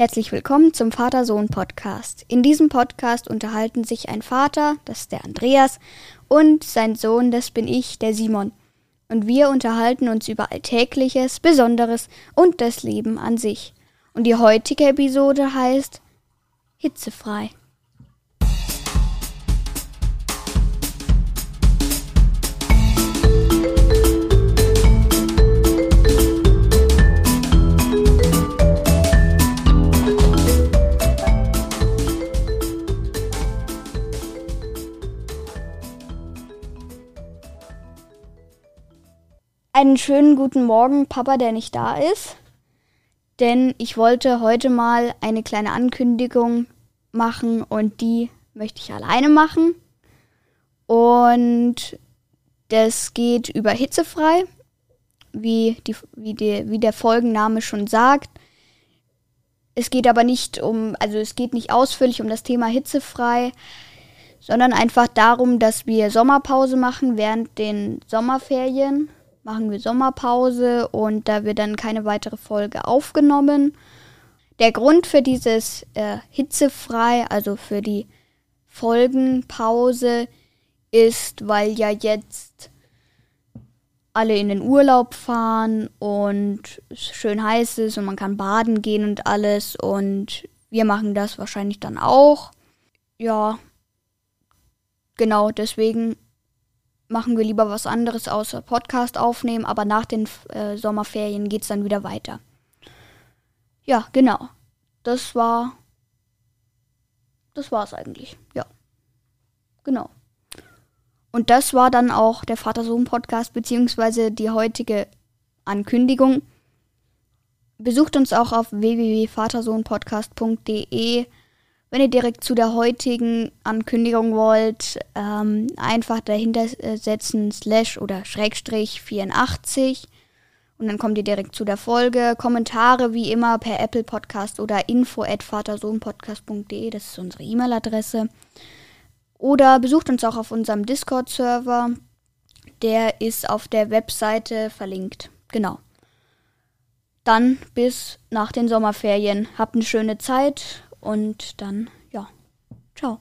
Herzlich willkommen zum Vater-Sohn-Podcast. In diesem Podcast unterhalten sich ein Vater, das ist der Andreas, und sein Sohn, das bin ich, der Simon. Und wir unterhalten uns über Alltägliches, Besonderes und das Leben an sich. Und die heutige Episode heißt Hitzefrei. Einen schönen guten Morgen, Papa, der nicht da ist. Denn ich wollte heute mal eine kleine Ankündigung machen und die möchte ich alleine machen. Und das geht über hitzefrei, wie, die, wie, die, wie der Folgenname schon sagt. Es geht aber nicht um, also es geht nicht ausführlich um das Thema hitzefrei, sondern einfach darum, dass wir Sommerpause machen während den Sommerferien machen wir Sommerpause und da wird dann keine weitere Folge aufgenommen. Der Grund für dieses äh, hitzefrei, also für die Folgenpause, ist, weil ja jetzt alle in den Urlaub fahren und es schön heiß ist und man kann baden gehen und alles und wir machen das wahrscheinlich dann auch. Ja, genau, deswegen machen wir lieber was anderes außer Podcast aufnehmen, aber nach den äh, Sommerferien geht es dann wieder weiter. Ja, genau. Das war. Das war's eigentlich. Ja. Genau. Und das war dann auch der Vater-Sohn-Podcast, beziehungsweise die heutige Ankündigung. Besucht uns auch auf www.vatersohnpodcast.de wenn ihr direkt zu der heutigen Ankündigung wollt, ähm, einfach dahinter äh, setzen slash oder Schrägstrich 84 und dann kommt ihr direkt zu der Folge. Kommentare wie immer per Apple Podcast oder info at vatersohnpodcast.de, das ist unsere E-Mail-Adresse. Oder besucht uns auch auf unserem Discord-Server. Der ist auf der Webseite verlinkt. Genau. Dann bis nach den Sommerferien. Habt eine schöne Zeit und dann, ja, ciao.